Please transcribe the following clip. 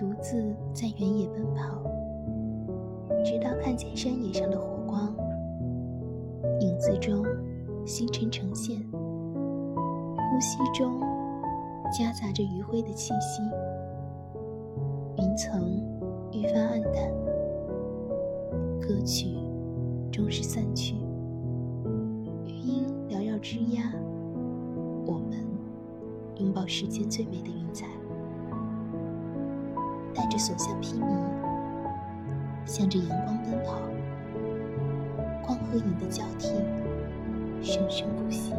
独自在原野奔跑，直到看见山野上的火光，影子中星辰呈现，呼吸中夹杂着余晖的气息，云层愈发暗淡，歌曲终是散去，余音缭绕枝桠，我们拥抱世间最美的。带着所向披靡，向着阳光奔跑，光和影的交替，生生不息。